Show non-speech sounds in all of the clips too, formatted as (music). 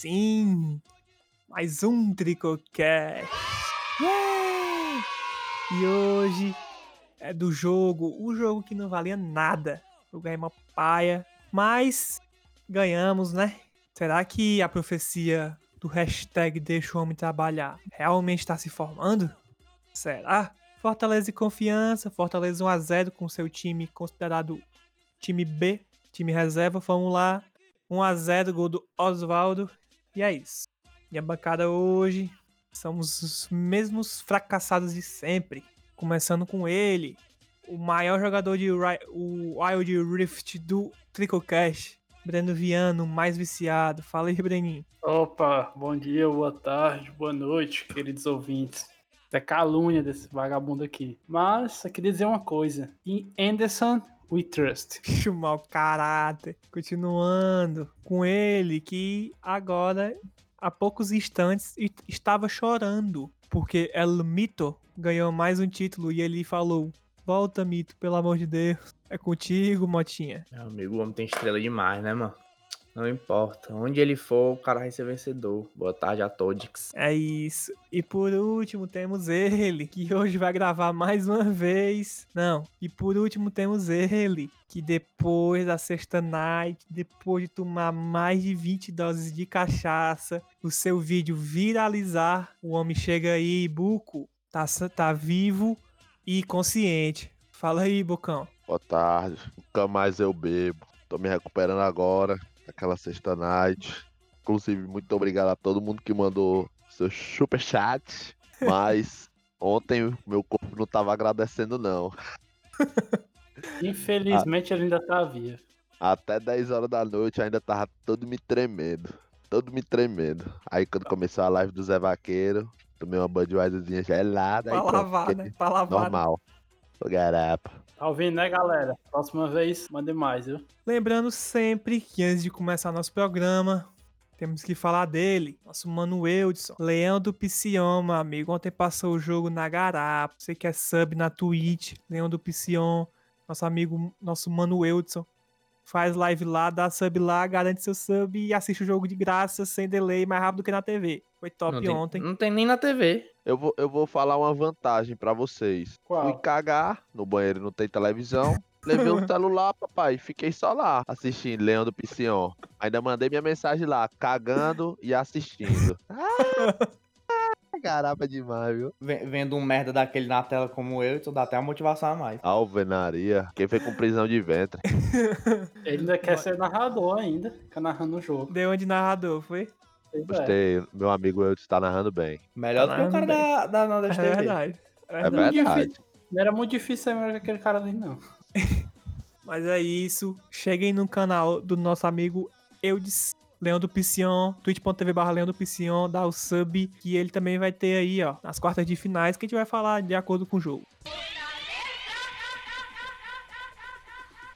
Sim! Mais um Tricocast! Yeah! E hoje é do jogo, o jogo que não valia nada. Eu ganhei uma paia, mas ganhamos, né? Será que a profecia do hashtag Deixa o Homem Trabalhar realmente está se formando? Será? Fortaleza e confiança, Fortaleza 1x0 com seu time considerado time B, time reserva, vamos lá. 1x0, gol do Oswaldo. E é isso. Minha bancada hoje somos os mesmos fracassados de sempre. Começando com ele, o maior jogador de Wild Rift do Tricocast, Breno Viano, mais viciado. Fala aí, Breninho. Opa, bom dia, boa tarde, boa noite, queridos ouvintes. É calúnia desse vagabundo aqui. Mas só queria dizer uma coisa. Em Anderson, we trust. (laughs) Bicho mau caráter. Continuando com ele, que agora, há poucos instantes, estava chorando. Porque El Mito ganhou mais um título e ele falou: Volta, Mito, pelo amor de Deus. É contigo, Motinha. Meu amigo, o homem tem estrela demais, né, mano? Não importa. Onde ele for, o cara vai ser vencedor. Boa tarde a todos. É isso. E por último temos ele, que hoje vai gravar mais uma vez. Não. E por último temos ele, que depois da sexta night, depois de tomar mais de 20 doses de cachaça, o seu vídeo viralizar, o homem chega aí, Buco, tá, tá vivo e consciente. Fala aí, Bocão. Boa tarde, nunca mais eu bebo. Tô me recuperando agora, daquela sexta night. Inclusive, muito obrigado a todo mundo que mandou seu super chat. (laughs) Mas ontem meu corpo não tava agradecendo, não. (laughs) Infelizmente ele ainda tá vivo. Até 10 horas da noite ainda tava todo me tremendo. Todo me tremendo. Aí quando começou a live do Zé Vaqueiro, tomei uma Budweiserzinha gelada. aí Pra pronto, lavar, fiquei né? Pra lavar. Normal. Ô garapa. Tá ouvindo, né, galera? Próxima vez, mande mais, viu? Lembrando sempre que antes de começar nosso programa, temos que falar dele, nosso mano Eudson, Leão do Piscion, meu amigo. Ontem passou o jogo na Garapa. Você que é sub na Twitch, Leão do Piscion, nosso amigo, nosso mano Eudson. Faz live lá, dá sub lá, garante seu sub e assiste o jogo de graça, sem delay, mais rápido que na TV. Foi top não, tem, ontem. não tem nem na TV. Eu vou, eu vou falar uma vantagem pra vocês. Qual? Fui cagar, no banheiro não tem televisão. Levei um (laughs) celular, papai, fiquei só lá, assistindo Leão do Piscion. Ainda mandei minha mensagem lá, cagando e assistindo. Ah, (laughs) garapa demais, viu? Ve- Vendo um merda daquele na tela como eu, então dá até uma motivação a mais. Alvenaria. Quem foi com prisão de ventre? (laughs) Ele ainda quer ser narrador ainda, fica narrando o jogo. Deu onde narrador, foi? É. Gostei, meu amigo eu está narrando bem. Melhor do que o cara da, da É Nordeste TV. verdade. É É verdade. verdade. Não era muito difícil ser melhor que aquele cara ali, não. (laughs) Mas é isso. Cheguem no canal do nosso amigo Eudes Leão do Piscion, twitch.tv barra Leão do Piscion, dá o sub, que ele também vai ter aí, ó, nas quartas de finais, que a gente vai falar de acordo com o jogo.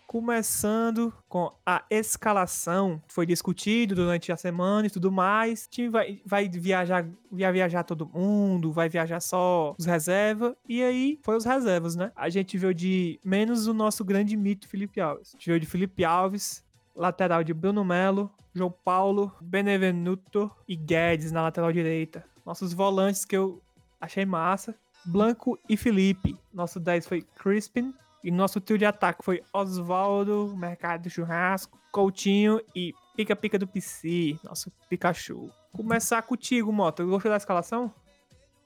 Começando com a escalação, foi discutido durante a semana e tudo mais. O time vai, vai viajar, vai viajar todo mundo, vai viajar só os reservas. E aí foi os reservas, né? A gente viu de menos o nosso grande mito, Felipe Alves. A gente viu de Felipe Alves, lateral de Bruno Melo, João Paulo, Benevenuto e Guedes na lateral direita. Nossos volantes que eu achei massa. Blanco e Felipe. Nosso 10 foi Crispin. E nosso trio de ataque foi Oswaldo, Mercado do Churrasco, Coutinho e Pica Pica do PC, nosso Pikachu. Começar contigo, Mota. Gostou da escalação?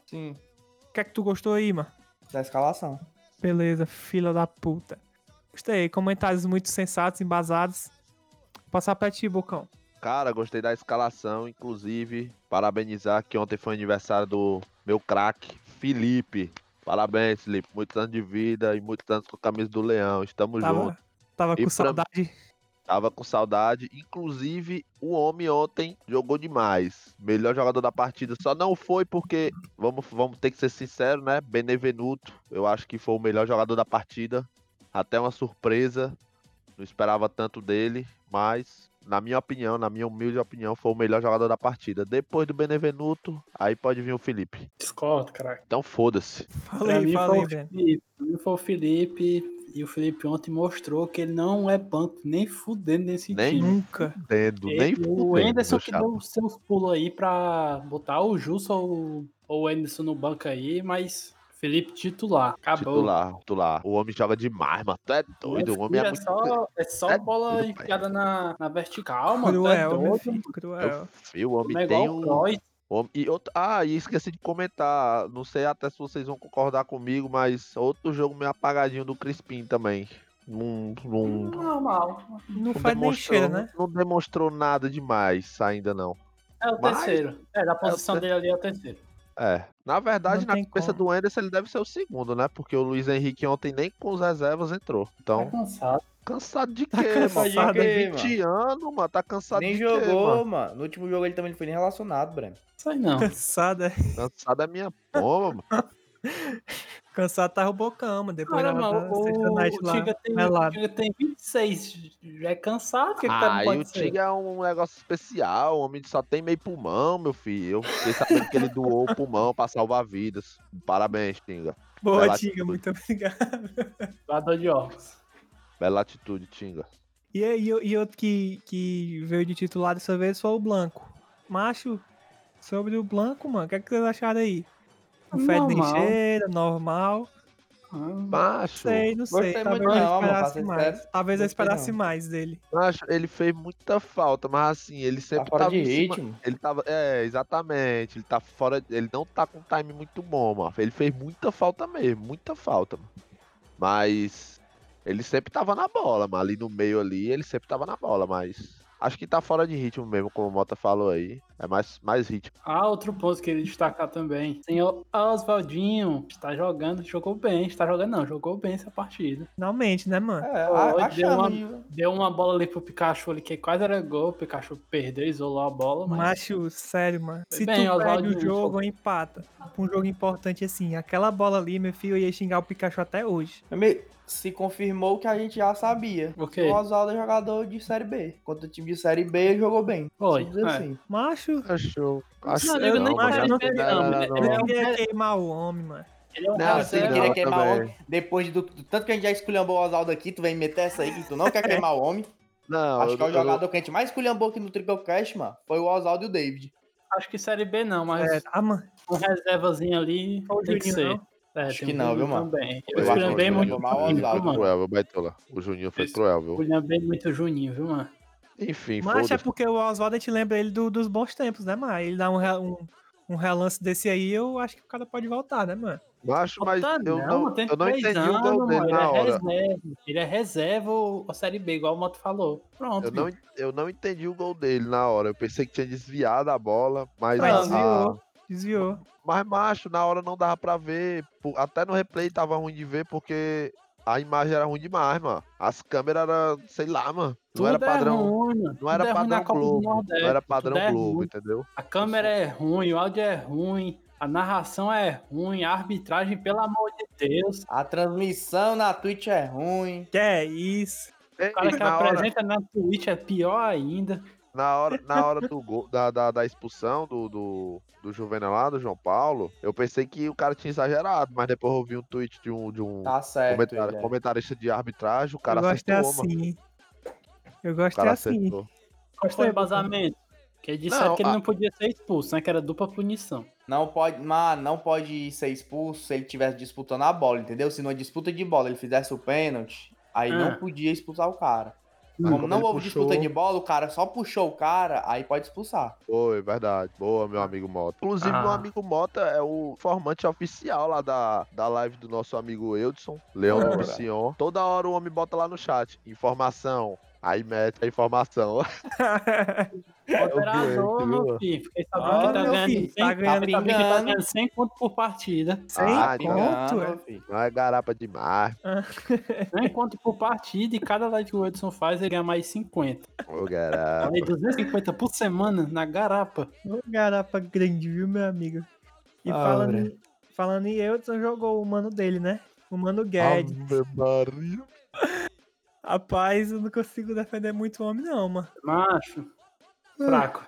Sim, O que é que tu gostou aí, mano? da escalação. Beleza, filha da puta. Gostei. Comentários muito sensatos, embasados. Passar pra ti, Bocão. Cara, gostei da escalação, inclusive, parabenizar que ontem foi aniversário do meu craque, Felipe. Parabéns, Felipe. Muitos anos de vida e muitos anos com a camisa do Leão. Estamos juntos. Tava, tava E com saudade. Tava com saudade. Inclusive, o homem ontem jogou demais. Melhor jogador da partida. Só não foi porque, vamos, vamos ter que ser sinceros, né? Benevenuto, eu acho que foi o melhor jogador da partida. Até uma surpresa. Não esperava tanto dele. Mas, na minha opinião, na minha humilde opinião, foi o melhor jogador da partida. Depois do Benevenuto, aí pode vir o Felipe. Discordo, cara. Então foda-se. Falei, mim, falei, velho. Foi o Felipe. E o Felipe ontem mostrou que ele não é banco nem fudendo nesse Nem time. Nunca. Nem Ele- o fudendo, Anderson que deu os seus pulos aí pra botar o Justo ou, ou o Anderson no banco aí, mas Felipe titular. Acabou. Titular, titular. O homem joga demais, mano. Tu é doido. O homem é é muito. só, é só é bola doido, enfiada na, na vertical, mano. Tu é Cruel, meu doido. filho. É Cruel. o fio, o homem Não é tem um. E outro... Ah, e esqueci de comentar. Não sei até se vocês vão concordar comigo, mas outro jogo meio apagadinho do Crispim também. Não, não, Normal. Não não faz nem demonstrou, cheira, né? não demonstrou nada demais ainda não. É o Mas- terceiro. É, da posição ter- dele ali é o terceiro. É. Na verdade, Não na cabeça como. do Anderson ele deve ser o segundo, né? Porque o Luiz Henrique ontem nem com os reservas entrou. Tá Então, cansado. cansado de quê, cansado mano? de quê, Tem 20 anos, mano. Tá cansado Nem de jogou, quê, mano? mano. No último jogo ele também não foi nem relacionado, Breno. Isso aí não. (laughs) Cansado, é. Cansado é minha pomba, mano. (laughs) Cansado tá o Bocão, mano. Depois da, Cara, da mas sexta o, night o lá. Tiga tem, o. Tiga tem 26. Já é cansado? O que, que tá Ah, e o ser? Tiga é um negócio especial. O homem só tem meio pulmão, meu filho. Eu fiquei sabendo que ele doou o pulmão pra salvar vidas. Parabéns, Tinga. Boa, Bela Tiga, atitude. muito obrigado. Doador de órgãos. Bela atitude, Tinga. E, e, e outro que, que veio de titular dessa vez foi o Blanco. Macho, sobre o Blanco, mano, o que, é que vocês acharam aí? Não fede nem Normal. cheira, normal. Ah, Macho, Sei, não sei. Gostei Talvez muito eu não, esperasse mais. Talvez eu Gostei esperasse não. mais dele. macho, ele fez muita falta, mas assim, ele Tá sempre fora tava de em cima- ritmo. Ele tava. É, exatamente. Ele tá fora. Ele não tá com um time muito bom, mano. Ele fez muita falta mesmo, muita falta. Mano. Mas. Ele sempre tava na bola, mano. Ali no meio ali, ele sempre tava na bola, mas. Acho que tá fora de ritmo mesmo, como o Mota falou aí. É mais, mais ritmo. Ah, outro ponto que queria destacar também. Senhor Oswaldinho está jogando, jogou bem. Está jogando não, jogou bem essa partida. Finalmente, né, mano? É, Pô, a- deu uma-. Deu uma bola ali pro Pikachu ali que quase era gol. O Pikachu perdeu, isolou a bola, mas... Macho, sério, mano. Foi Se bem, tu perde Oswaldinho, o jogo empata pra um jogo importante assim, aquela bola ali, meu filho, eu ia xingar o Pikachu até hoje. Me- Se confirmou o que a gente já sabia. O Que quê? O Oswaldo é jogador de Série B. Contra o time de Série B, ele jogou bem. Foi, é. assim. Macho, Acho. Acho Não, que eu não, nem mano. acho Acho não não, não, não, ele não. eu é um- não queria queimar o homem, mano. Ele é um Não, cara queria queimar o também. homem. Depois do, do tanto que a gente já esculhambou o Oswaldo aqui, tu vem meter essa aí que tu não quer (laughs) queimar o homem. Não, Acho eu- que é o eu- jogador que a gente mais esculhambou aqui no Tricocast, mano. Foi o Oswaldo e o David. Acho que Série B não, mas É, ah, mano. um reservazinho ali Foi o tem que Juninho, ser. É, Acho que não, viu, mano? Também. Eu Eu o muito o Juninho, mano? Cruel, viu, Baitola? O Juninho foi cruel, viu? Escolhi bem muito Juninho, viu, mano? Enfim, Mas é porque o Oswaldo a gente lembra ele do- dos bons tempos, né, mano? Ele dá um, um, um relance desse aí, eu acho que o cara pode voltar, né, mano? Macho, mas eu não, mano, tem eu não entendi o anos, gol dele mano, na ele hora. É reserva, ele é reserva ou ou Série B, igual o Moto falou. Pronto, Eu não, eu não entendi o gol dele na hora. Eu pensei que tinha desviado a bola, mas. Mas a- desviou. Desviou. mas, macho, na hora não dava pra ver. Até no replay tava ruim de ver, porque a imagem era ruim demais, mano. As câmeras eram, sei lá, mano. Não Tudo era padrão. é ruim, mano. Não era Tudo é ruim na padrão Globo. Nordeste, Não era padrão é Globo, ruim. entendeu? A câmera é ruim, o áudio é ruim, a narração é ruim, a arbitragem, pelo amor de Deus. A transmissão na Twitch é ruim. Que é isso? O cara que na, hora, apresenta na Twitch é pior ainda. Na, hora, na hora do gol, da, da, da expulsão do, do, do Juvenal lá, do João Paulo, eu pensei que o cara tinha exagerado, mas depois eu vi um tweet de um, de um Tá certo. comentar- é. comentarista de arbitragem, o cara eu gosto é acertou, mano. assim. Eu gosto é assim. acertou. Qual foi o Gostei, embasamento? Que ele disseram Não, que ele a- não podia ser expulso, né? Que era dupla punição. Não pode, mas não pode ser expulso se ele estivesse disputando a bola, entendeu? Se numa disputa de bola ele fizesse o pênalti, aí Ah. não podia expulsar o cara. Como não houve disputa puxou- de bola, o cara só puxou o cara, aí pode expulsar. Foi, verdade. Boa, meu amigo Mota. Inclusive, meu Ah. amigo Mota é o formante oficial lá da, da live do nosso amigo Eudson, Leão do. Toda hora o homem bota lá no chat, informação. Aí mete a informação. (laughs) Moderador, doente, meu filho. Fiquei sabendo Olha, que tá meu ganhando, filho, 100, tá tá ganhando- sabendo que tá ganhando 100 conto por partida. Sem Ah, Tá conto, é. Não é garapa demais, (laughs) 100 conto por partida e cada live que o Edson faz, ele ganha mais 50. ô garapa. Aí 250 por semana na garapa. Ô, garapa grande, viu, meu amigo? E Ora. falando, em- falando em Eudson, jogou o mano dele, né? O mano Guedes. Ave Maria. Rapaz, eu não consigo defender muito o homem, não, mano. Macho. Fraco.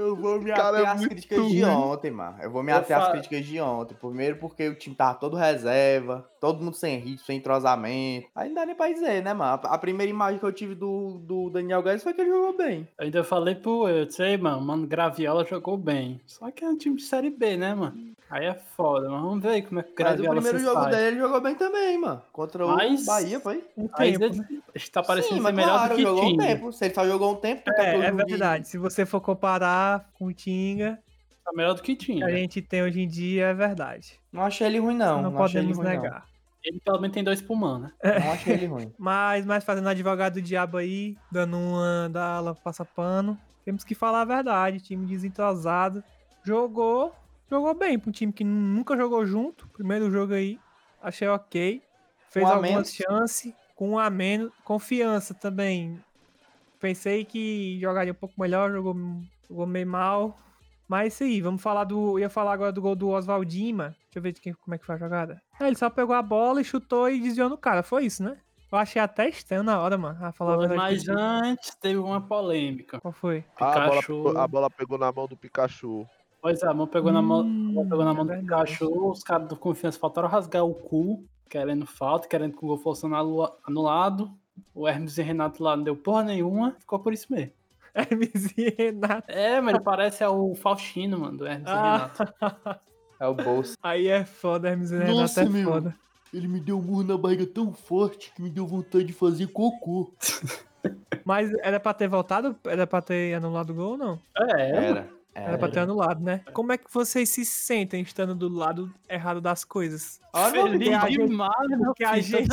Eu vou me Cara, ater é às críticas de ruim. ontem, mano. Eu vou me Eu ater às fa- críticas de ontem. Primeiro porque o time tava todo reserva, todo mundo sem ritmo, sem entrosamento. Aí não dá nem pra dizer, né, mano? A primeira imagem que eu tive do, do Daniel Guedes foi que ele jogou bem. Eu ainda falei pro Edson, ei, mano, mano, Graviola jogou bem. Só que é um time de Série B, né, mano? Aí é foda, mas vamos ver aí como é que o Mas o Graviola primeiro se jogo sai. dele ele jogou bem também, mano. Contra Mas- o Bahia, foi? Um Aí tempo, ele né? está parecendo Sim, ser mas melhor claro, do que jogou um Tinga. tempo. Se ele só jogou um tempo, É, é de- verdade. Se você for comparar com o Tinga, Tá melhor do que que Tinga. a gente tem hoje em dia, é verdade. Não achei ele ruim, não. Não, Não, podemos ruim, negar. Ele pelo menos tem dois pulmão, né? não. (laughs) Não achei ele ruim. (laughs) Mas, mas fazendo advogado do diabo aí, dando uma da ala passa pano, temos que falar a verdade. Time desentrosado. Jogou, jogou bem pra um time que nunca jogou junto. Primeiro jogo aí, achei ok. Fez Um a algumas chances, com um a menos. Confiança também. Pensei que jogaria um pouco melhor, jogou, jogou meio mal. Mas é isso aí, vamos falar do. Ia falar agora do gol do Oswaldinho, mano. Deixa eu ver de quem, como é que foi a jogada. Ah, ele só pegou a bola e chutou e desviou no cara. Foi isso, né? Eu achei até estranho na hora, mano. A falar Foi, verdade. Mas antes teve uma polêmica. Qual foi? Ah, a, bola, a bola pegou na mão do Pikachu. Pois é, a mão pegou na mão, Hum, pegou na é mão do verdade. Pikachu, os caras do confiança faltaram rasgar o cu, querendo falta, querendo que o gol fosse anula- anulado. O Hermes e Renato lá não deu porra nenhuma, ficou por isso mesmo. (laughs) Hermes e Renato. É, mas ele parece é o Faustino, mano, do Hermes e Ah, Renato. É o bolso. (laughs) aí é foda, Hermes e Renato Nossa, é meu. foda. Ele me deu um murro na barriga tão forte que me deu vontade de fazer cocô. (laughs) Mas era pra ter voltado? Era pra ter anulado o gol ou não? É, mano. Era. Era pra ter anulado, né? Como é que vocês se sentem estando do lado errado das coisas? Olha, Feliz amigo, a gente- demais, porque a gente-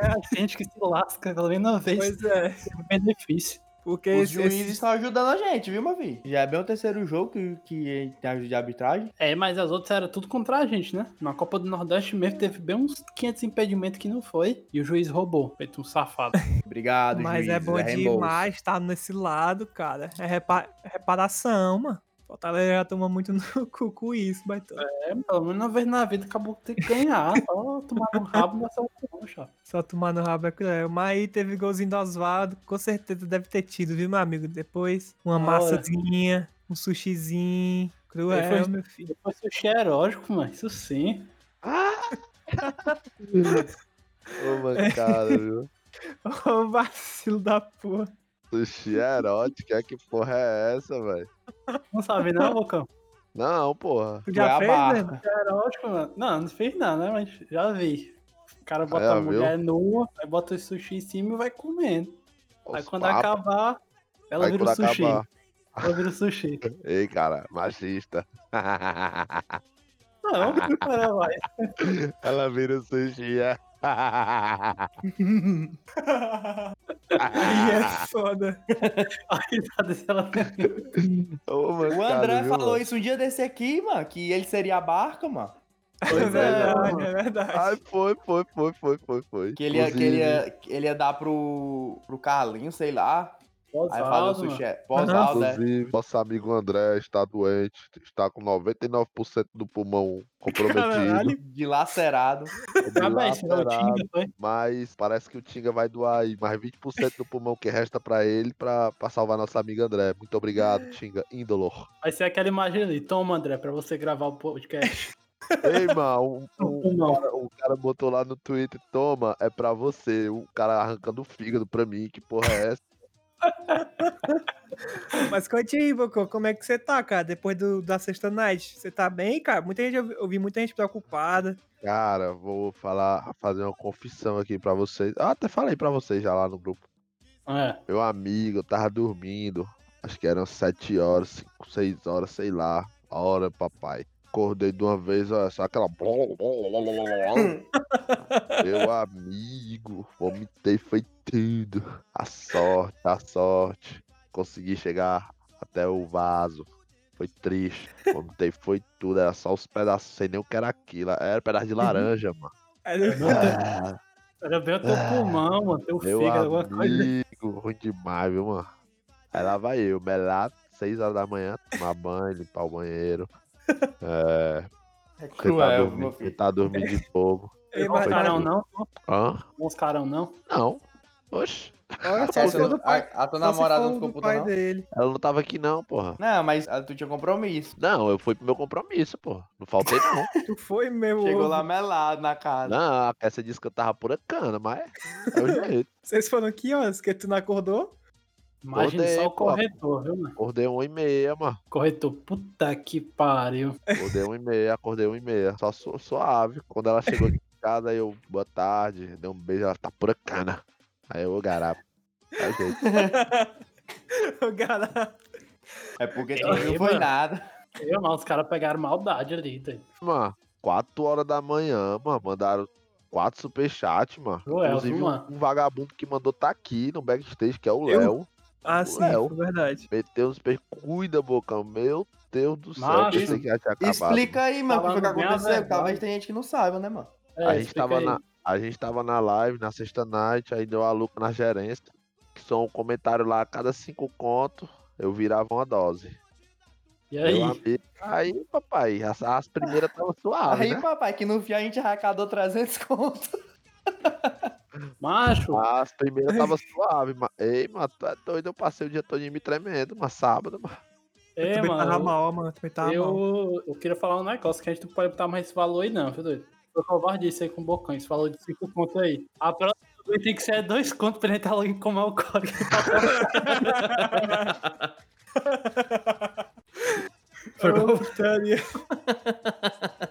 é a gente que se lasca pela mesma vez. Pois é. Tem benefício. Porque Os esse, juízes esse- estão ajudando a gente, viu, meu filho? Já é bem o terceiro jogo que, que tem ajuda de arbitragem. É, mas as outras eram tudo contra a gente, né? Na Copa do Nordeste mesmo teve bem uns 500 impedimentos que não foi. E o juiz roubou, feito um safado. (laughs) Obrigado, Mas é juízes, bom reembolso. demais estar nesse lado, cara. É repa- reparação, mano. Fortaleza já toma muito no (laughs) cu com isso, baitão. É, pelo menos uma vez na vida acabou que tem que ganhar. Só tomar no rabo nessa não, chapa. Só tomar no rabo é cruel. Mas aí teve golzinho do Oswaldo. Com certeza deve ter tido, viu, meu amigo? Depois, uma Olha. massazinha, um sushizinho. Cruel, foi- meu filho. Depois sushi é erótico, mano. Isso sim. (laughs) Ô, mancada, viu? (laughs) Ô, vacilo da porra. Sushi erótico, é que porra é essa, velho? Não sabe não, Bocão? Não, porra. Tu já a fez, né? É erótico, mano. Não, não fez nada, né? Mas já vi. O cara bota já a viu? mulher nua, aí bota o sushi em cima e vai comendo. Aí Os quando papos. acabar, ela Aí vira o sushi. acabar. Ela vira o sushi. (laughs) Ei, cara, machista. Não, (laughs) cara vai. Ela vira o sushi. é. Aí é foda. (laughs) A risada dela. Ô, O mancada, André viu, falou mano? isso um dia desse aqui, mano, que ele seria a barca, mano. É Pois é, verdade, mano. é verdade. Ai, foi, foi, foi, foi, foi, foi. Que ele ia, que ele ia, que ele ia dar pro, pro Carlinho, sei lá. Aí Osvaldo, mano. sushi. Pós-alto, né? Inclusive, nosso amigo André está doente, está com 99% do pulmão comprometido. Caralho. Dilacerado. O dilacerado, foi? Mas parece que o Tinga vai doar aí mais 20% do pulmão que resta pra ele pra, pra salvar nossa amiga André. Muito obrigado, Tinga. Índolor. Vai ser aquela imagem ali. Toma, André, pra você gravar o podcast. Ei, mano, um, (laughs) um Não. cara, o cara botou lá no Twitter, toma, é pra você. O cara arrancando o fígado pra mim, que porra é essa? Mas conte aí, Bocô, como é que você tá, cara? Depois do, da sexta night. Você tá bem, cara? Muita gente, eu vi- muita gente preocupada. Cara, vou falar, fazer uma confissão aqui pra vocês. Ah, até falei pra vocês já lá no grupo. É. Meu amigo, eu tava dormindo. Acho que eram 7 horas, 5, 6 horas, sei lá. Hora, papai. Acordei de uma vez, olha só aquela. (laughs) Meu amigo, vomitei, foi tudo. A sorte, a sorte. Consegui chegar até o vaso. Foi triste. Vomitei, foi tudo. Era só os pedaços, sei nem o que era aquilo. Era pedaço de laranja, mano. Ah, Era bem o teu pulmão, mano. Teu meu fígado, alguma coisa. amigo, ruim demais, viu, mano? Aí lá vai eu, melado, 6 horas da manhã, tomar banho, limpar o banheiro. É, É cruel, meu dormir, filho. tentar dormir de novo. (laughs) Ei, mas- carão não? Hã? Uns carão não? Não. Oxe, for não- do pai. a, a tua namorada não ficou do puta, pai não? dele. ela não tava aqui não, porra. Não, mas ah, tu tinha compromisso. Não, eu fui pro meu compromisso, porra. Não faltei não. (laughs) Tu foi mesmo. Chegou lá melado na casa. Não, a peça disse que eu tava pura cana, mas é o jeito. Vocês foram aqui, ó, que tu não acordou? Imagina Odeio, só o corretor, viu, mano? Acordei uma e meia, mano. Corretor, puta que pariu. Acordei uma e meia, acordei uma e meia. Só su- suave. Quando ela chegou aqui em casa, aí eu, boa tarde, dei um beijo, ela tá pura cana. Aí eu. É o jeito. (laughs) O cara. É porque tu Ei, não foi mano. nada. Eu, mas os caras pegaram maldade ali, tá? Mano, 4 horas da manhã, mano, mandaram quatro superchats, mano. Elton, Inclusive, um, mano. um vagabundo que mandou tá aqui no backstage, que é o? Léo. Ah, sim, Léo. verdade. Meteu uns. Cuida, Bocão. Meu Deus do céu. Macho, Pensei que acabado. Explica aí, mano, o que que aconteceu. Talvez tem gente que não saiba, né, mano? É, a, gente tava aí. na, a gente tava na live, na sexta night, aí deu a Luca na gerência. Que são um comentário lá, a cada cinco contos, eu virava uma dose. E aí? amigo, aí, papai, as, as primeiras estavam suaves, aí, né? papai, que no fim a gente arrecadou 300 conto. (laughs) Macho, As primeiras estavam suaves, mas. Ei, mano, tu é doido, eu passei o dia todo me tremendo, mas sábado, mano. é, também tava mano. mal, mano. Também tava mal. Eu, eu queria falar um negócio que a gente não pode botar mais esse valor aí, não, viu, doido? Foi covardice aí com o Bocão, esse valor de 5 contos aí. A próxima vez tem que ser dois contos pra gente estar logo em como é o código. (laughs) Foi putaria. Uma (laughs)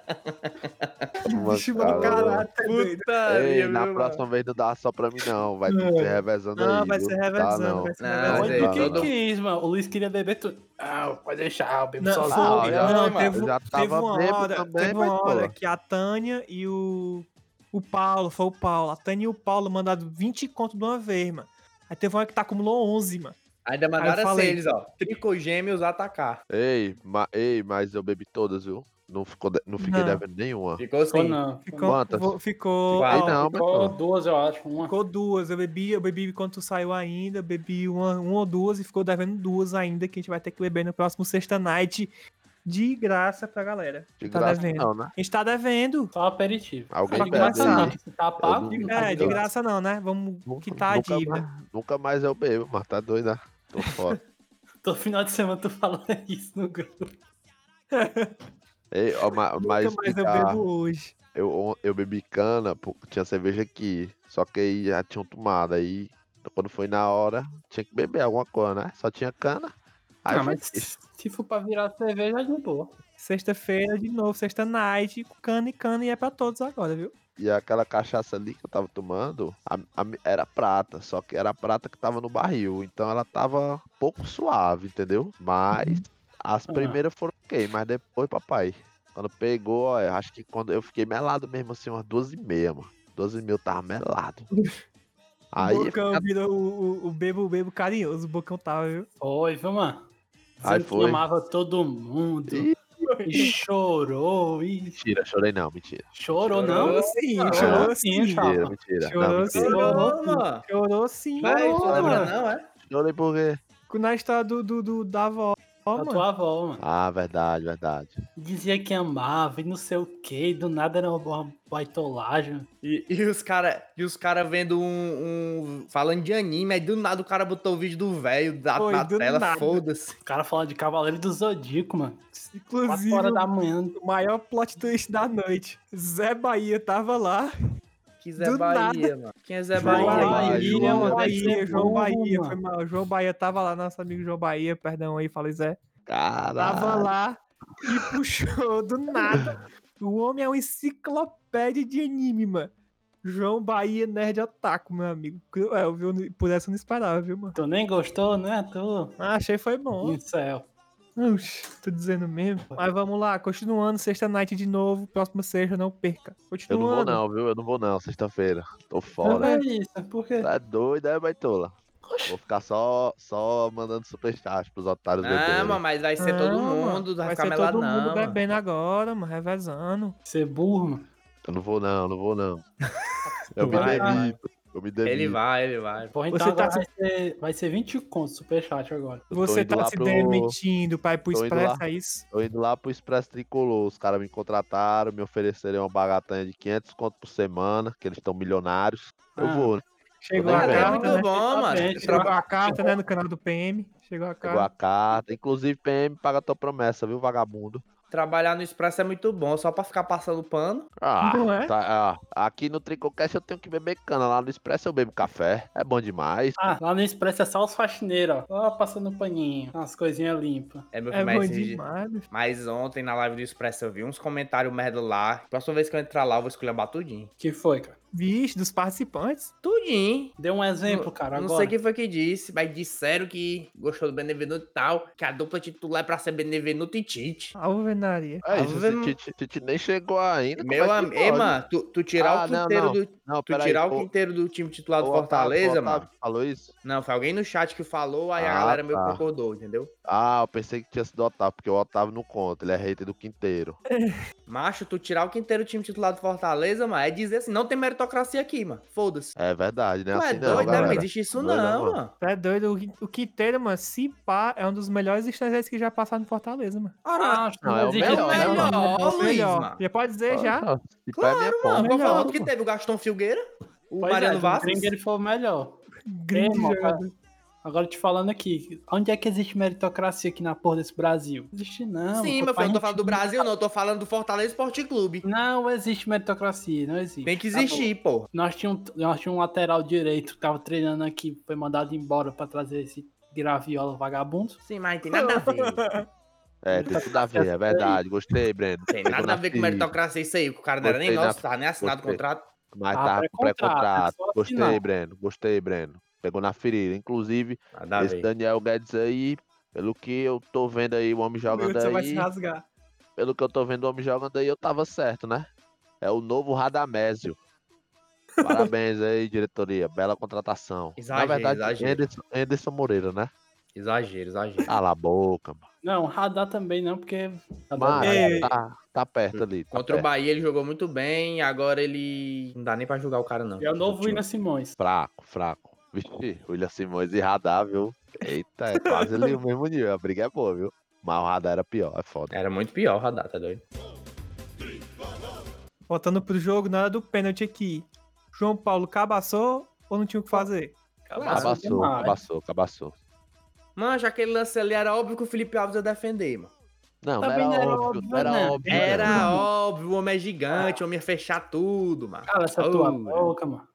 Bicho, mano, tá doido. Ei, na próxima vez não dá só pra mim, não. Vai ter que ser revezando Não, aí. vai ser Dá, revezando, não. vai ser Não, revezando. mas Olha aí, o que todo- quis, mano. O Luiz queria beber tudo. Ah, pode deixar, eu bebo Não, sozinho. Foi, já- não, mano, teve, já teve tava uma bêbado hora, também, teve uma pô. hora que a Tânia e o, o Paulo, foi o Paulo, a Tânia e o Paulo mandaram 20 conto de uma vez, mano. Aí teve uma que tá acumulou 11, mano. Ainda mandaram eles, ó. Tricogêmeos atacar. Ei, ma- ei, mas eu bebi todas, viu? Não, ficou de- não fiquei Não. devendo nenhuma. Ficou Ficou assim. não. Ficou, Quantas? ficou, ó, não, mas Ficou pô. duas, eu acho. Uma. ficou duas. Eu bebi, eu bebi quando tu saiu ainda, bebi uma, uma ou duas e ficou devendo duas ainda, que a gente vai ter que beber no próximo Sexta Night de graça pra galera. De tá graça devendo. não, né? A gente tá devendo. Só aperitivo. Alguém aí. Se tá pago, Eu- É, de graça não, né? Vamos Nunca- quitar a nunca dívida. mais- nunca mais eu bebo, mas tá doido, né? Tô fora. (laughs) todo final de semana tu falando isso no grupo. (laughs) Ei, ó, ma- mas Nunca mais eu bebo hoje. eu, eu bebi cana, pô, tinha cerveja aqui. Só que aí já tinham tomado. Aí, quando foi na hora, tinha que beber alguma coisa, né? Só tinha cana. Aí Ah, foi mas se for pra virar cerveja, de boa. Sexta-feira, de novo, sexta night, com cana e cana, e é pra todos agora, viu? E aquela cachaça ali que eu tava tomando, a- a- era prata, só que era prata que tava no barril. Então ela tava um pouco suave, entendeu? Mas as Ah. primeiras foram ok, mas depois, papai, quando pegou, ó, eu acho que quando eu fiquei melado mesmo, assim, umas 12 e meia, mano. 12 mil eu tava melado. (laughs) Aí, o Bocão virou o, o, o bebo, o bebo carinhoso, o Bocão tava, viu? Foi, viu, mano? Aí foi. amava todo mundo. Ih. E chorou. E mentira, chorei não, mentira. chorou, Chorou não? sim, Chorou chorou sim, sim. chapa. Mentira, mentira. Chorou não, sim. mentira. Chorou, mano. Chorou sim, Vai, chorou, mano. não, é? Chorei por quê? Na história do, do, do- da avó, Da mano. tua avó, mano. Ah, verdade, verdade. Dizia que amava e não sei o que. Do nada era uma baitolagem. E, e os cara, e os cara vendo um, um- falando de anime, aí do nada o cara botou o vídeo do velho da- Foi, na do tela, foda-se. O cara falando de Cavaleiro do Zodíaco, mano. 4 Inclusive, horas da manhã. o maior plot twist da noite. Zé Bahia tava lá. Que Zé Do Bahia, mano. Quem é Zé João Bahia? Bahia? Bahia, João Bahia, João Bahia, foi mal. João Bahia tava lá, nosso amigo João Bahia, perdão aí, falei Zé. Tava Caralho. lá e puxou do nada. O homem é uma enciclopédia de anime, mano. João Bahia Nerd Otaku, meu amigo. Cruel, viu? Por essa eu não esperava, viu, mano? Tu nem gostou, né? Tu. Ah, achei foi bom. No céu. Oxi, tô dizendo mesmo. Mas vamos lá, continuando, sexta night de novo. Próxima sexta, não perca. Eu Continuando. não vou não, viu? Eu não vou não, sexta-feira. Tô Não fora. é isso, por quê? Tá doido, é, baitola? Vou ficar só, só mandando superchat pros otários Não, beberem. mano, mas vai ser todo Não, mano, mundo, vai, Vai ficar ser melado todo não, mundo mano. bebendo agora, mano, revezando. Ser burro, mano. Eu não vou não, não vou não. (laughs) Eu me Vai. Eu me. Ele vai, ele vai. Porra, então Você tá agora vai, ser, vai ser 20 contos superchat agora. Eu Você tá se pro- demitindo pra ir pro tô indo Expresso, lá. é isso? Tô indo lá pro Expresso Tricolor. Os caras me contrataram, me ofereceram uma bagatanha de 500 conto por semana, que eles estão milionários. Eu Ah. vou, né? Chegou a carta, muito né? bom, mano. Chegou a carta, né, no canal do PM. Chegou a Chegou a carta. carta. Inclusive, PM, paga tua promessa, viu, vagabundo? Trabalhar no Expresso é muito bom, só pra ficar passando pano. Ah, Não é? tá, ah, aqui no Tricocast eu tenho que beber cana. Lá no Expresso eu bebo café. É bom demais. Ah, lá no Expresso é só os faxineiros, ó. Só passando paninho, umas coisinhas limpas. É meu É filho, bom mas, demais. mas ontem na live do Expresso eu vi uns comentários merda lá. Próxima vez que eu entrar lá, eu vou escolher tudinho. que foi, cara? Vixe, dos participantes. Tudinho. Dê um exemplo, Não- cara, Não agora. sei quem foi que disse, mas disseram que gostou do Benevenuto e tal, que a dupla titular é pra ser Benevenuto e Tite. Alvenaria. É isso, esse Tite, Tite nem chegou ainda. Meu é que amigo, mano, tu, tu tirar Ah, o não, quinteiro não. do. Não, Tu tirar o ô- quinteiro do time titular do Fortaleza, mano. Otávio, Falou isso? Não, foi alguém no chat que falou, aí a Ah, galera meio que tá. concordou, entendeu? Ah, eu pensei que tinha sido o Otávio, porque o Otávio não conta, ele é hater do Quinteiro. Macho, tu tirar o quinteiro do time titular do Fortaleza, mano, é dizer assim, não tem meritocracia aqui, mano. Foda-se. É verdade, né? Tu é Assim não, doido, né? Não galera. existe isso Doido, não, mano. mano. Tu é doido? O- O Quinteiro, mano, se pá, é um dos melhores estrangeiros que já passaram no Fortaleza, mano. Ah, Não, é o melhor, né, não, mano? né? Ó, Luiz, melhor. mano. Já pode dizer já? Ah, é minha Mano, qual foi o melhor, outro que teve? O Gaston Filgueira? O Pois Mariano é, Vasco? O Gringo, ele foi o melhor. Grande Ei. Agora te falando aqui, onde é que existe meritocracia aqui na porra desse Brasil? Não existe não. Sim, meu filho, não tô falando do Brasil, não. Eu tô falando do Fortaleza Esporte Clube. Não existe meritocracia, não existe. Tem que Tá existir, pô. Nós tínhamos nós tinha um lateral direito que tava treinando aqui, foi mandado embora pra trazer esse graviola vagabundo. Sim, mas tem nada a ver. (laughs) É, tem tudo a ver, é verdade. Gostei, Breno. Tem nada na a ver com meritocracia isso aí. que O cara não era nem Gostei nosso, na- tá nem assinado o gostei. contrato. Mas Ah, tá pré-contrato, pré-contrato. é só Gostei. Breno. Gostei, Breno. Pegou na ferida. Inclusive, Nada esse ver. Daniel Guedes aí, pelo que eu tô vendo aí, o homem jogando Você vai se aí. rasgar. Pelo que eu tô vendo o homem jogando aí, eu tava certo, né? É o novo Radamésio. (laughs) Parabéns aí, diretoria. Bela contratação. Exagero, Na verdade, exagero. Anderson, Anderson Moreira, né? Exagero, exagero. Cala a boca, mano. Não, radar também não, porque. Mas Ei. tá, tá perto ali. Tá Contra o perto. Bahia ele jogou muito bem, agora ele. Não dá nem pra julgar o cara, não. É o novo William Simões. Fraco, fraco. Vixe, William Simões e Radar, viu? Eita, é quase ali o mesmo nível. A briga é boa, viu? Mas o Radar era pior, é foda. Era muito pior o Radar, tá doido? Voltando pro jogo, na hora do pênalti aqui. João Paulo cabaçou ou não tinha o que fazer? Cabaçou, cabaçou, cabaçou. Mano, já aquele lance ali era óbvio que o Felipe Alves ia defender, mano. Não, não Também era não era óbvio, óbvio, não era não. óbvio. Era não. óbvio, o homem é gigante, o homem ia fechar tudo, mano. Cala essa tua Oh, boca, mano.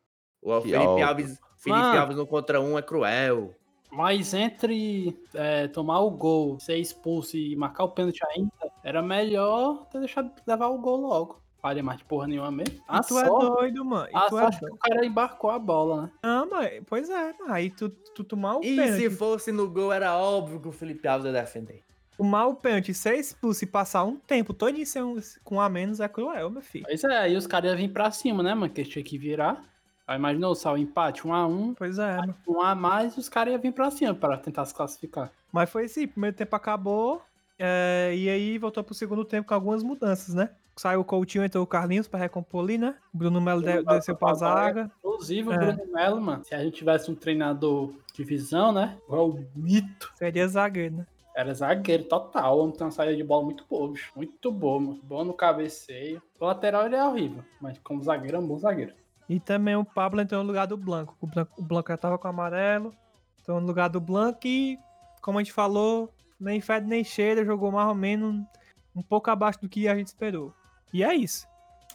O Que Felipe óbvio. Alves, Felipe Mano. Alves no contra um é cruel. Mas entre é, tomar o gol, ser expulso e marcar o pênalti ainda, era melhor ter deixado levar o gol logo. Faria mais de porra nenhuma mesmo. A E tu é doido, mano. E a tu é sorte que o cara embarcou a bola, né? Ah, mas, pois é. Aí tu, tu tomar o E pênalti. se fosse no gol, era óbvio que o Felipe Alves ia defender. Tomar o pênalti, ser expulso e passar um tempo todo sem um, com a menos é cruel, meu filho. Pois é, aí os caras iam vir pra cima, né, mano? Que eles tinham que virar. Aí imaginou só o empate, um a um, Pois é, um a mais, os caras iam vir pra cima pra tentar se classificar. Mas foi assim, primeiro tempo acabou. é, e aí voltou pro segundo tempo com algumas mudanças, né? Saiu o Coutinho, entrou o Carlinhos pra recompor ali, né? O Bruno Melo desceu pra pra zaga. Inclusive, o É. Bruno Melo, mano, se a gente tivesse um treinador de visão, né? Igual o Mito, Seria zagueiro, né? era zagueiro total. Homem tem uma saída de bola muito boa, bicho. Muito boa, mano. Bom no cabeceio. O lateral ele é horrível, mas como zagueiro é um bom zagueiro. E também o Pablo entrou no lugar do Blanco. O Blanco, o Blanco já tava com o amarelo. Entrou no lugar do Blanco e, como a gente falou, nem fede nem cheira, jogou mais ou menos um pouco abaixo do que a gente esperou. E é isso.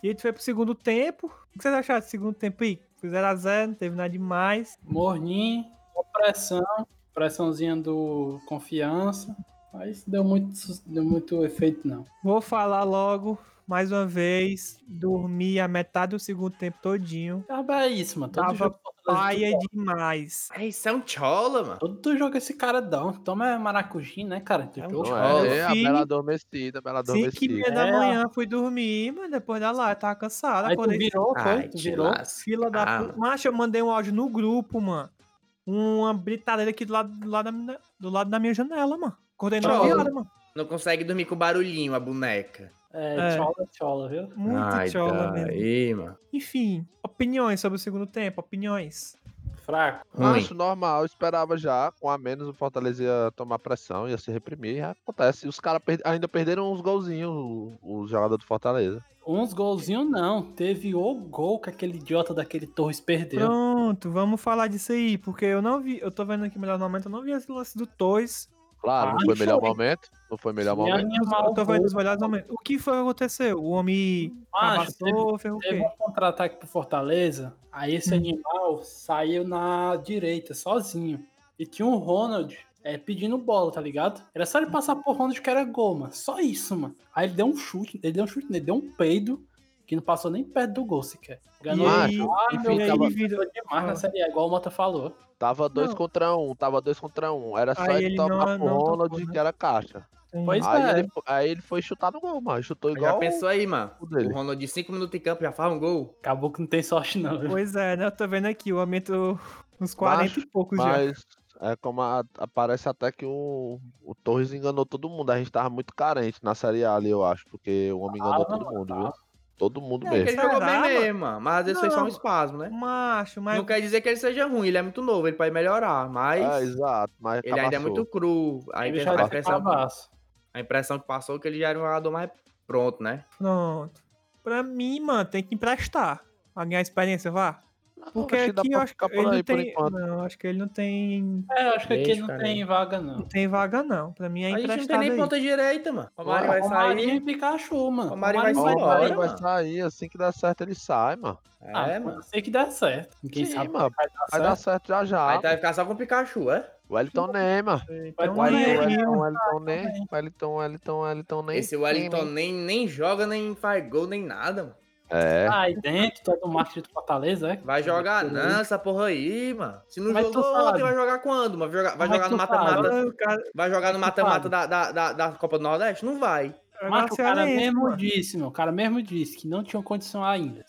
E a gente foi pro segundo tempo. O que vocês acharam do segundo tempo aí? Foi 0x0, não teve nada demais. Morninho, pressão, pressãozinha do confiança. Mas deu muito, deu muito efeito, não. Vou falar logo, mais uma vez, dormi a metade do segundo tempo todinho. Ah, é isso, mano. Todo Tava jogo Paia tu- demais. É, isso é um chola, mano. Todo tu joga esse cara dão. Toma maracujim, né, cara? Tu É um jogo. Não Chola, é, é a bela adormecida, bela Cinco e adormecida. meia da É, manhã fui dormir, mas depois da lá, eu tava cansado. Aí tu acordei virou, foi? Ai, Tu virou. lasca. Fila da Ah, puta. Macho, eu mandei um áudio no grupo, mano. Uma britadeira aqui do lado, do lado, da, minha, do lado da minha janela, mano. Acordei. 9 horas, mano. Não consegue dormir com barulhinho, a boneca. É, É. chola, chola, viu? Muito Ai, chola mesmo. daí, mano. Enfim, opiniões sobre o segundo tempo, opiniões. Fraco. Ruim. Acho normal, eu esperava já, com a menos o Fortaleza ia tomar pressão, ia se reprimir, e acontece. Os caras per- ainda perderam uns golzinhos, o- os jogadores do Fortaleza. Uns golzinhos não. Teve o gol que aquele idiota daquele Torres perdeu. Pronto, vamos falar disso aí, porque eu não vi, eu tô vendo aqui o melhor momento, eu não vi esse lance do Toys. Claro, Ah, não foi o melhor momento, não foi o melhor momento. melhores momentos. O que foi que aconteceu? O homem Macho, cabaçou, fez o Teve um contra-ataque pro Fortaleza, aí esse Hum. animal saiu na direita, sozinho. E tinha um Ronald é, pedindo bola, tá ligado? Era só ele passar por Ronald que era gol, mano. Só isso, mano. Aí ele deu um chute, ele deu um chute, ele deu um peido que não passou nem perto do gol sequer. Ganhou E Macho, aí, enfim, e tava- demais na Série A, igual o Mota falou. Tava dois Não. contra um, tava dois contra um. Era só Aí ele tomar pro Ronald, né? que era caixa. Pois Aí, é. ele, aí ele foi chutar no gol, mano. Chutou Já igual pensou aí, mano? o dele. O Ronald de 5 minutos em campo já faz um gol. Acabou que não tem sorte, não. viu? Pois é, né? Eu tô vendo aqui, o aumento uns 40 e poucos já. Mas é como a- aparece até que o, o Torres enganou todo mundo. A gente tava muito carente na Série A ali, eu acho. Porque o homem enganou Ah, todo mundo, viu? Todo mundo É que mesmo. ele jogou bem mano? mesmo. Mas às vezes foi só um Não. espasmo, né? Macho, mas Não quer dizer que ele seja ruim, ele é muito novo, ele pode melhorar, mas É, exato. Mas ele ainda é muito cru. Ele tem já a impressão, a impressão que passou é que ele já era um jogador mais pronto, né? pronto. Pra mim, mano, tem que emprestar. Pra ganhar experiência, vá. Porque Acho dá aqui eu acho que ele não tem. Não, acho que ele não tem. É, acho que aqui Deixa, não tem vaga, Não não. tem vaga, não. Pra mim é a gente não tem emprestado nem aí. ponta direita, mano. O Ué, vai sair. e Pikachu, mano. O Romarinho vai sair o Marinho vai mano. sair, assim que der certo ele sai, mano. Ah, É, mano. mano. Sei que dá certo. Quem Sim, sabe mano. vai dar Vai certo. dar certo já já. Aí tá vai ficar só com o Pikachu, é? O Wellington Neymar. Então, Vai O também. aí, Wellington, mano. Wellington nem. Wellington, Wellington, Wellington nem. Esse Wellington nem, nem joga, nem faz gol, nem nada, mano. É. Aí dentro, tu é do marketing do Fortaleza, é? Vai jogar não, essa porra aí, mano. Se não Como é jogou ontem, vai jogar quando, mano? Vai jogar, vai é jogar no mata-mata. Vai jogar no mata-mata da, da, da, da Copa do Nordeste? Não vai. Mas o cara Cearense, mesmo disse, meu. O cara mesmo disse que não tinha condição ainda.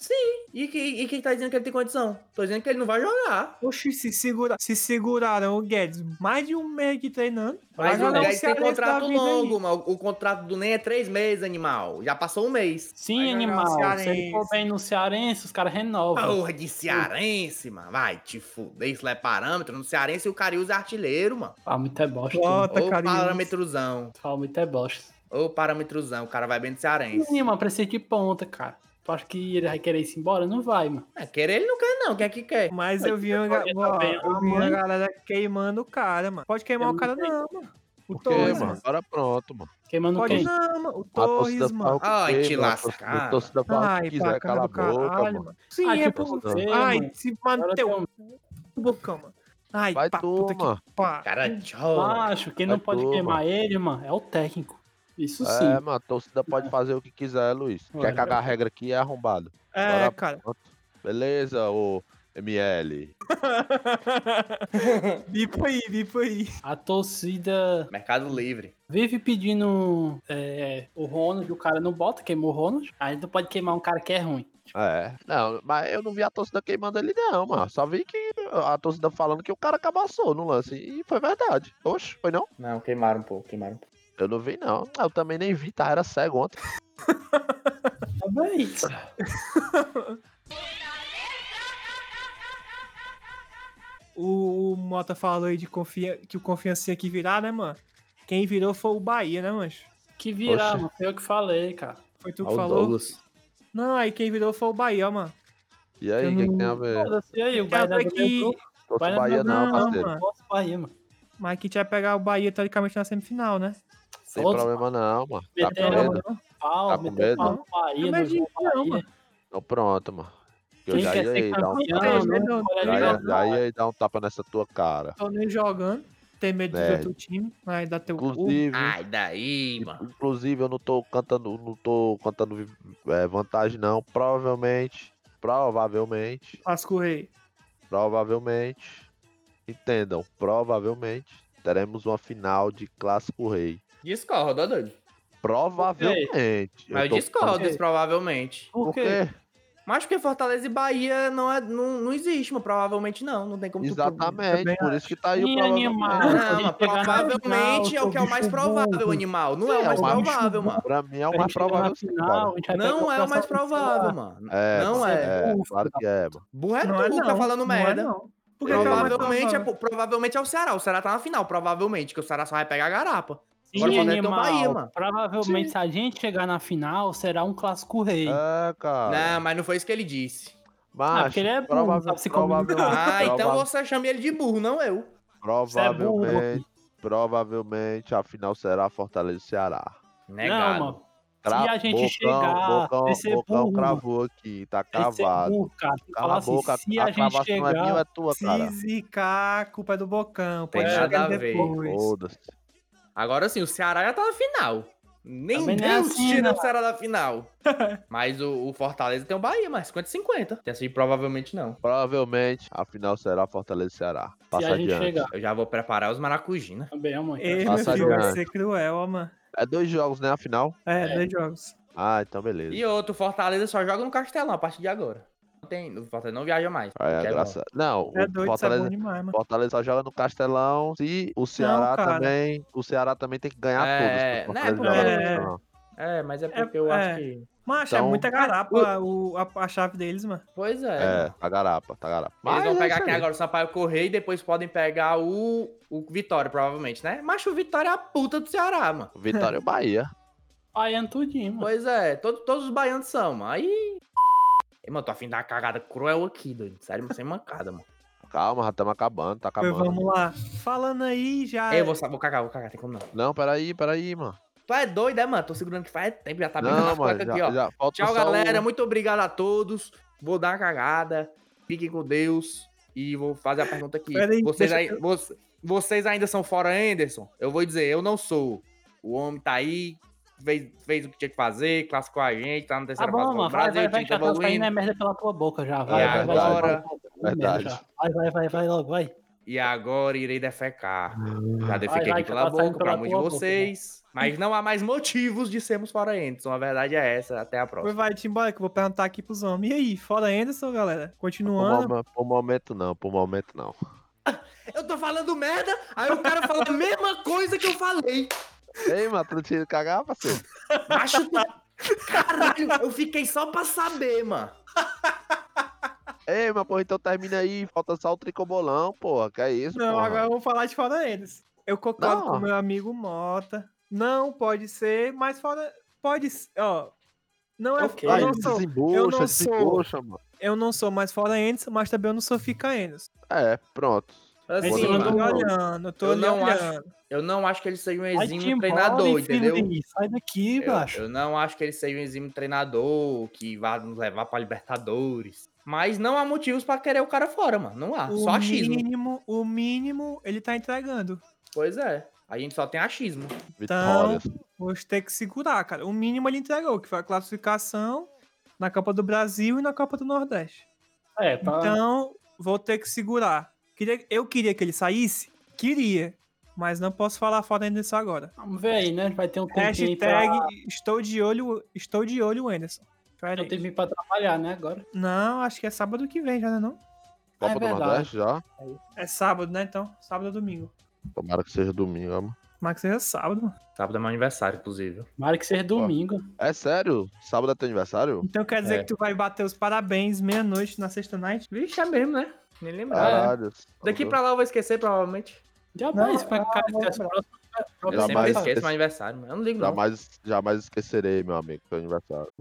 E, que, e quem tá dizendo que ele tem condição? Tô dizendo que ele não vai jogar. Oxi, se, segura, se seguraram o Guedes mais de um mês aqui treinando. Mas vai o jogar Guedes tem contrato longo, mano. O, contrato do NEM é três meses, animal. Já passou um mês. Sim, Vai animal. Se ele for bem no Cearense, os caras renovam. Porra de cearense, mano. Vai te fuder. Isso lá é parâmetro. No cearense o Cariús é artilheiro, mano. Fala muito é bosta. Bota, Ô parâmetrozão. Fala muito é bosta. Ô parâmetrozão. O cara vai bem no cearense. Sim, mano, precisa de ponta, cara. Tu acha que ele vai querer ir embora? Não vai, mano. É, querer ele não quer, não. Quer que quer. Mas eu vi, uma, tá bem, eu vi uma galera queimando o cara, mano. Pode queimar Eu o cara, não não, mano. O Por Torres, mano? Agora pronto, mano. Queimando Pode quem? não, mano. O Torres, mano. o que Ai, te lascar. A torcida fala o Ai, que quiser, cala a cara do boca, caralho, mano. mano. Sim, Ah, é por você, Ai, se tem um- bocão, mano. Ai, Vai pá, tu, puta que mano. pá. Cara, tchau. Acho, quem não pode tu, queimar ele, mano, é o técnico. Isso sim. É, mano, a torcida pode fazer o que quiser, Luiz. Olha. Quer cagar a regra aqui, é arrombado. É, Bora, cara. pronto. Beleza, ô ML. Bipa (laughs) aí, bipa aí. A torcida Mercado Livre. vive pedindo é, o Ronald, o cara não bota, queimou o Ronald. Aí não pode queimar um cara que é ruim. É, não, mas eu não vi a torcida queimando ele, não, mano. Só vi que a torcida falando que o cara cabaçou no lance. E foi verdade. Oxe, foi não? Não, queimaram um pouco, queimaram um pouco. Eu não vi, não. Eu também nem vi, tá? Era cego ontem. (laughs) Tá bem. O, o Mota falou aí de confia... que o confiança que virar, né, mano? Quem virou foi o Bahia, né, mancho? Que virar, Oxe. mano. Foi eu que falei, cara. Foi tu que Ó o falou? Douglas. Não, aí quem virou foi o Bahia, ó, mano. E aí, o que, que não- tem a ver? E aí, o Bahia do que- Bahia Bahia não, não, não, parceiro. Bahia, mano. Mas que a gente vai pegar o Bahia teoricamente na semifinal, né? Sem Foda-se, problema não, mano. Tá com medo? pau, Tá com medo? pau Bahia, Não, mas João não, Bahia. mano. Então pronto, mano. Eu Quem já ia aí dar um, campeão, olha já ia, na já ia aí dar um tapa nessa tua cara. Tô nem jogando. ter medo de É. outro time, vai dar teu cu. Inclusive, Ai, daí, mano. inclusive eu não tô cantando, não tô cantando é, vantagem não. Provavelmente, provavelmente, Clássico Rei. provavelmente, entendam, provavelmente teremos uma final de Clássico Rei. Discorda, doido. Provavelmente. Mas eu tô discordo desse provavelmente. Por Por quê? quê? Mas porque Fortaleza e Bahia não, é, não, não existe, mas provavelmente não. Não tem como tu- Exatamente, também por isso que tá aí o provavelmente. animal. Não, chegar na provavelmente é o que é o mais provável, burro. animal. Não é o é mais o mais provável, mano. Pra mim é o mais provável final, Não é o mais provável, mano. É, não é. é, claro que é, mano. Burro é Não é tu não. tá falando não é merda. não. Por que que é o mais Provavelmente é, provavelmente é o Ceará. O Ceará tá na final, provavelmente, que o Ceará só vai pegar a garapa. Sim, Agora o animal. Bahia, mano. Provavelmente, se a gente chegar na final, será um clássico rei. É, cara. Não, mas não foi isso que ele disse. Mas, porque ele é burro, provável, sabe se provavelmente. Ah, então você chama ele de burro, não eu. provavelmente, provavelmente a final será Fortaleza e Ceará. Negado. Não, mano. Cra- Se a gente chegar, Bocão, ser Bocão burro. cravou aqui, tá Esse é cravado. burro, cara. Cala a assim, boca, se a a gente cravação não é minha, chegar... é tua, cara. Se zicar, a culpa é do Bocão. Pode nada chegar depois. Foda-se. Agora sim, o Ceará já tá na final. Nem Também é Deus assim, tira né? o Ceará da final. (laughs) Mas o, o Fortaleza tem o Bahia, mas 50-50. Tem assim, provavelmente não. Provavelmente a final será Fortaleza e Ceará. Se Passa a gente adiante. chegar. Eu já vou preparar os maracujina. Também, mano. Ei, meu Passa filho, vai ser cruel, ó, mano. É dois jogos, né? A final? É, É. dois jogos. Ah, então beleza. E outro, Fortaleza só joga no Castelão a partir de agora. Não tem, o Fortaleza não viaja mais. É, é graça... Não, É o doido, é Fortaleza, demais, mano. Fortaleza só joga no Castelão. Se o Ceará cara. também. O Ceará também tem que ganhar É, todos. né, porque- É. É, mas é É, porque eu é. acho que. Macho, é Então- muita garapa o, a, a chave deles, mano. Pois é. É, tá garapa, tá garapa. Eles Mas vão é pegar quem aí. agora? O Sampaio Correia e depois podem pegar o, o Vitória, provavelmente, né? Mas o Vitória é a puta do Ceará, mano. Vitória e Bahia. Baiano tudinho, mano. Pois é, todo- todos os baianos são, mano. Aí. Ei, mano, tô afim de dar uma cagada cruel aqui, doido. Sério, sem mancada, mano. Calma, já estamos acabando, tá Pois acabando. vamos lá. Falando aí, já. Ei, eu vou, vou cagar, vou cagar, tem como não. Não, peraí, peraí, mano. Tu é doido, é, mano? Tô segurando que faz tempo, já tá mano, cuecas já, aqui, ó. já falta Tchau, galera. o- Muito obrigado a todos. Vou dar uma cagada. Fiquem com Deus. E vou fazer a pergunta aqui. Pera aí, vocês, aí- eu- voc- vocês ainda são fora Anderson? Eu vou dizer, eu não sou. O homem tá aí, fez, fez o que tinha que fazer, classificou a gente, tá na Tá terceira bom, fase mano. Vai, Brasil, vai, vai, time tá já tá saindo evoluindo. é merda pela tua boca já. Vai, E vai, agora- vai, vai, vai. Vai, vai, vai, vai logo, vai. E agora irei defecar. Já defequei aqui pela tá saindo boca pra pela muitos de tua boca, vocês. Mas não há mais motivos de sermos fora Anderson. A verdade é essa. Até a próxima. vai, embora que eu vou perguntar aqui pros homens. E aí, fora Anderson, galera? Por, Continuando. momen- por momento não, por momento não. (laughs) Eu tô falando merda, aí o cara fala a mesma coisa que eu falei. Ei, mano, tu não tinha que cagar, parceiro? (laughs) Macho, tu- caralho, eu fiquei só pra saber, mano. Ei, mas porra, então termina aí, falta só o tricobolão, porra, que é isso, Não, porra. agora eu vou falar de fora Anderson. Eu concordo com Não. o meu amigo Mota. Não pode ser, mas fora. Pode ser. Ó. Não é. Ok. Eu não sou. desembucha, eu não sou- desembucha, mano. Eu não sou mais fora Anderson, mas também eu não sou fica Anderson. É, pronto. Assim, Sim, eu tô olhando, tô Eu não acho- eu não acho que ele seja um exímio embora, treinador, entendeu? Sai daqui, Eu, baixo. eu não acho que ele seja um exímio treinador que vá nos levar pra Libertadores. Mas não há motivos pra querer o cara fora, mano. Não há. O Só achismo. mínimo, o mínimo, ele tá entregando. Pois é. A gente só tem achismo. Vitórias. Vou ter que segurar, cara. O mínimo ele entregou, que foi a classificação na Copa do Brasil e na Copa do Nordeste. É, tá. Então, vou ter que segurar. Queria, eu queria que ele saísse? Queria. Mas não posso falar fora ainda disso agora. Vamos ver aí, né? Vai ter um Hashtag pra... estou de olho, estou de olho, Anderson. Pera aí. tempinho pra trabalhar, né, agora. Não, acho que é sábado que vem já, né não? Copa É do verdade. Nordeste já? É sábado, né? Então, sábado ou domingo. Tomara que seja domingo, mano. Mas que seja sábado, mano. Sábado é meu aniversário, inclusive. Tomara que seja domingo. É sério? Sábado é teu aniversário? Então quer dizer É. que tu vai bater os parabéns meia-noite na sexta night? Vixe, é mesmo, né? Nem lembro. Caralho. Daqui pra lá eu vou esquecer, provavelmente. Jamais, Não, cara, não, esquece. Eu sempre Jamais esqueço meu aniversário. mas Eu não ligo, não. Jamais, jamais esquecerei, meu amigo, teu aniversário.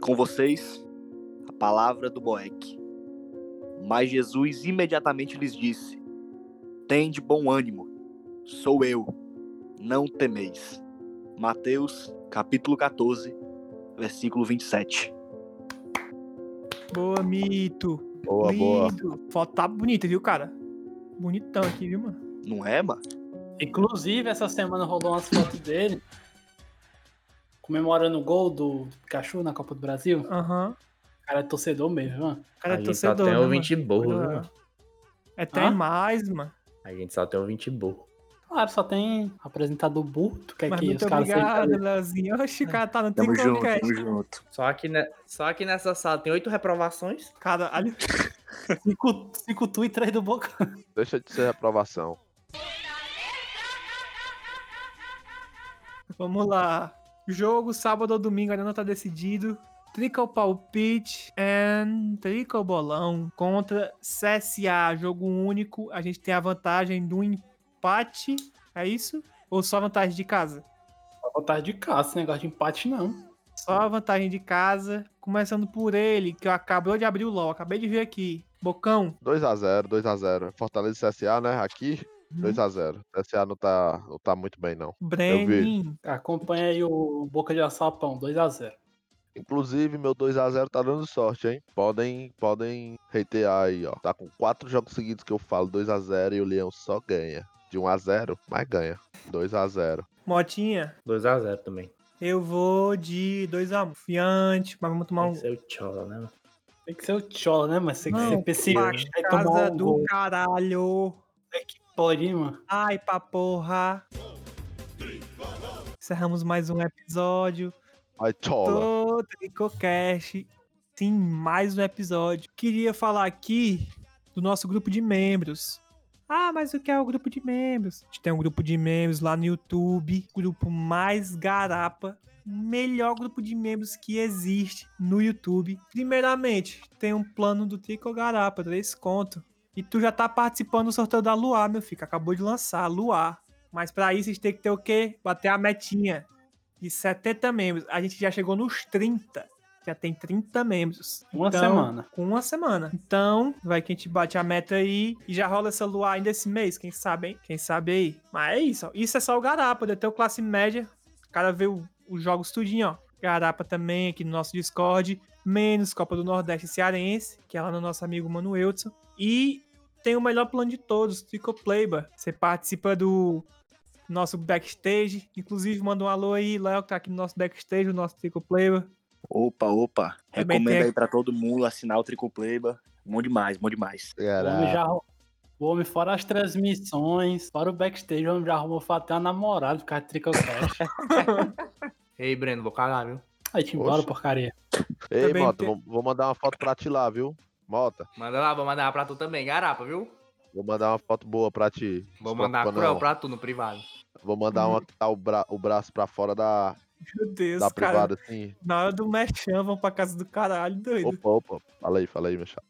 Com vocês, a palavra do Boeck. Mas Jesus imediatamente lhes disse: Tende bom ânimo, sou eu, não temeis. Mateus, capítulo 14, versículo 27. Boa, mito. Boa, boa. Lindo. Foto tá bonita, viu, cara? Bonitão aqui, viu, mano? Não é, mano? Inclusive, essa semana rolou umas fotos dele comemorando o gol do Pikachu na Copa do Brasil. Aham. O cara é torcedor mesmo, mano. O cara a é gente só torcedor. tem né, ouvinte mano? burro, viu, Olha, mano? É tem Hã? mais, mano. A gente só tem ouvinte burro. Claro, só tem apresentador burro. Tu quer Mas que os muito caras obrigado, sejam... Leozinho. Oxi, o cara tá no Tamo junto, tamo junto. Só aqui, ne... só aqui nessa sala tem oito reprovações. Caralho. Cinco, cinco tu e três do Boca. Deixa de ser reprovação. Vamos lá. Jogo sábado ou domingo ainda não tá decidido. Trickle Palpite and Trickle Bolão contra CSA. Jogo único. A gente tem a vantagem do empate. É isso? Ou só vantagem de casa? Vontade de caça, esse negócio de empate não. Só a vantagem de casa. Começando por ele, que eu acabou de abrir o LOL. Acabei de ver aqui. Bocão. 2x0, 2x0. Fortaleza e CSA, né? Aqui, Uhum. 2x0. CSA não tá, não tá muito bem, não. Brenin. Acompanha aí o Boca de Açapão, 2x0. Inclusive, meu 2x0 tá dando sorte, hein? Podem, podem hatear aí, ó. Tá com quatro jogos seguidos que eu falo 2x0 e o Leão só ganha. De 1x0, mas ganha. 2x0. Motinha. 2x0 também. Eu vou de 2x1. Fiante, mas vamos tomar Tem um. que ser o Chola, né? mano? Tem que ser o Chola, né, mas tem que ser pessimista e casa tomar um do gol. caralho. Pode, hein, mano. Ai, pra porra. Encerramos mais um episódio Vai, chola. do TricoCast. Sim, mais um episódio. Queria falar aqui do nosso grupo de membros. Ah, mas o que é o grupo de membros? A gente tem um grupo de membros lá no YouTube. Grupo mais garapa. Melhor grupo de membros que existe no YouTube. Primeiramente, tem um plano do Trico Garapa, 3 conto. E tu já tá participando do sorteio da Luar, meu filho. Acabou de lançar, Luar. Mas pra isso a gente tem que ter o quê? Bater a metinha de 70 membros. A gente já chegou nos 30. Já tem 30 membros. Uma Então, semana. Com uma semana. Então, vai que a gente bate a meta aí. E já rola essa Luar ainda esse mês. Quem sabe, hein? Quem sabe aí. Mas é isso. ó. Isso é só o Garapa. Poder ter o classe média. O cara vê o- os jogos tudinho, ó. Garapa também aqui no nosso Discord. Menos Copa do Nordeste Cearense, que é lá no nosso amigo Mano Wilson. E tem o melhor plano de todos, Trico Playba. Você participa do nosso backstage. Inclusive, manda um alô aí, Léo, que tá aqui no nosso backstage, o nosso Trico Playba. Opa, opa. Também Recomendo tem- aí pra todo mundo assinar o Tricoplayba. Bom demais, bom demais. O homem já. O homem, fora as transmissões, fora o backstage, o homem já arrumou até uma namorada, ficar tricocast. (laughs) Ei, Breno, vou cagar, viu? Aí te embora, Oxe. porcaria. Ei, Também Mota, tem- vou, vou mandar uma foto pra ti lá, viu? Mota, Manda lá, vou mandar pra tu também. Garapa, viu? vou mandar uma foto boa pra ti. Vou Se mandar preocupa cruel não. pra tu no privado. Vou mandar uma que tá o, bra... o braço pra fora da, Meu Deus, da cara. privada, assim. Na hora do mechan, vão pra casa do caralho, doido. Opa, opa. Fala aí, fala aí, meu chapa.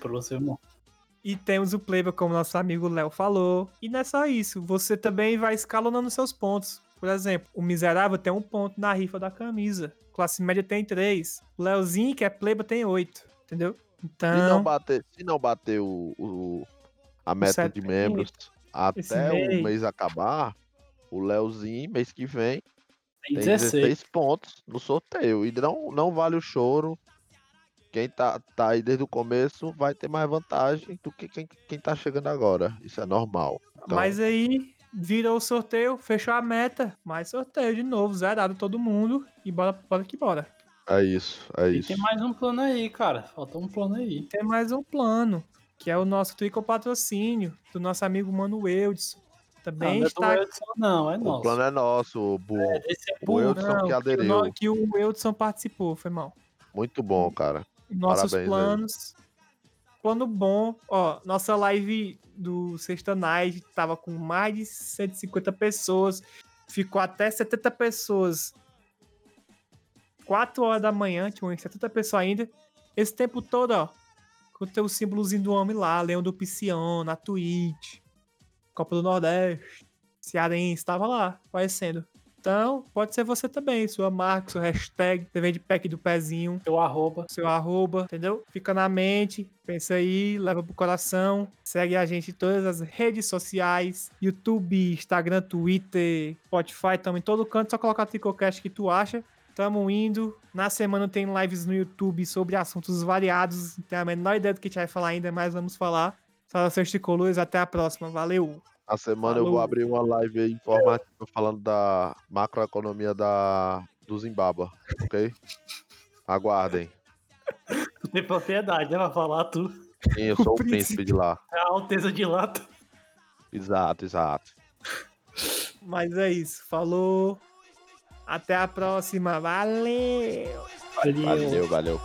Pro seu irmão. E temos o Playboy, como nosso amigo Léo falou. E não é só isso, você também vai escalonando seus pontos. Por exemplo, o Miserável tem um ponto na rifa da camisa. Classe média tem três. O Leozinho, que é Playboy, tem oito. Entendeu? Se não Então, bater, se não bater o, o- a meta de 70, membros até mês. o mês acabar, o Leozinho, mês que vem, Tem tem 16. 16 pontos no sorteio. E não, não vale o choro. Quem tá, tá aí desde o começo vai ter mais vantagem do que quem, quem tá chegando agora. Isso é normal. Então, mas aí virou o sorteio, fechou a meta. Mais sorteio de novo, zerado todo mundo. E bora, bora que bora. é isso, é E isso. tem mais um plano aí, cara. Falta um plano aí. Tem mais um plano, que é o nosso Trico Patrocínio, do nosso amigo Mano Eudson. Também não, não é do está Edson, não, é O nosso. plano é nosso, burro. Esse é O burro. Eudson Não, que que o, aderiu. no- que o Eudson participou, foi mal. Muito bom, cara. Nossos Parabéns aí. planos. Plano bom. Ó, nossa live do Sexta Night tava com mais de 150 pessoas. Ficou até 70 pessoas. 4 horas da manhã, tinha umas 70 pessoas ainda. Esse tempo todo, ó. Com o teu símbolozinho do homem lá, Leão do Piscião, na Twitch. Copa do Nordeste. Cearense, tava lá, aparecendo. Então, pode ser você também, sua marca, seu hashtag, você vende pack do pezinho Seu arroba. seu arroba, entendeu? Fica na mente, pensa aí, leva pro coração. Segue a gente em todas as redes sociais: YouTube, Instagram, Twitter, Spotify, também em todo canto. Só colocar Tricocast que tu acha. Tamo indo. Na semana tem lives no YouTube sobre assuntos variados. Não tenho a menor ideia do que a gente vai falar ainda, mas vamos falar. Saudações tricolores, até a próxima. Valeu! Na semana eu vou Falou. abrir uma live aí informativa falando da macroeconomia da, do Zimbábue, ok? Aguardem. Tem propriedade, né? Pra falar tu. Sim, eu sou o príncipe. príncipe de lá. É a alteza de lá. Exato, exato. Mas é isso. Falou. Até a próxima. Valeu! Valeu. Valeu, valeu.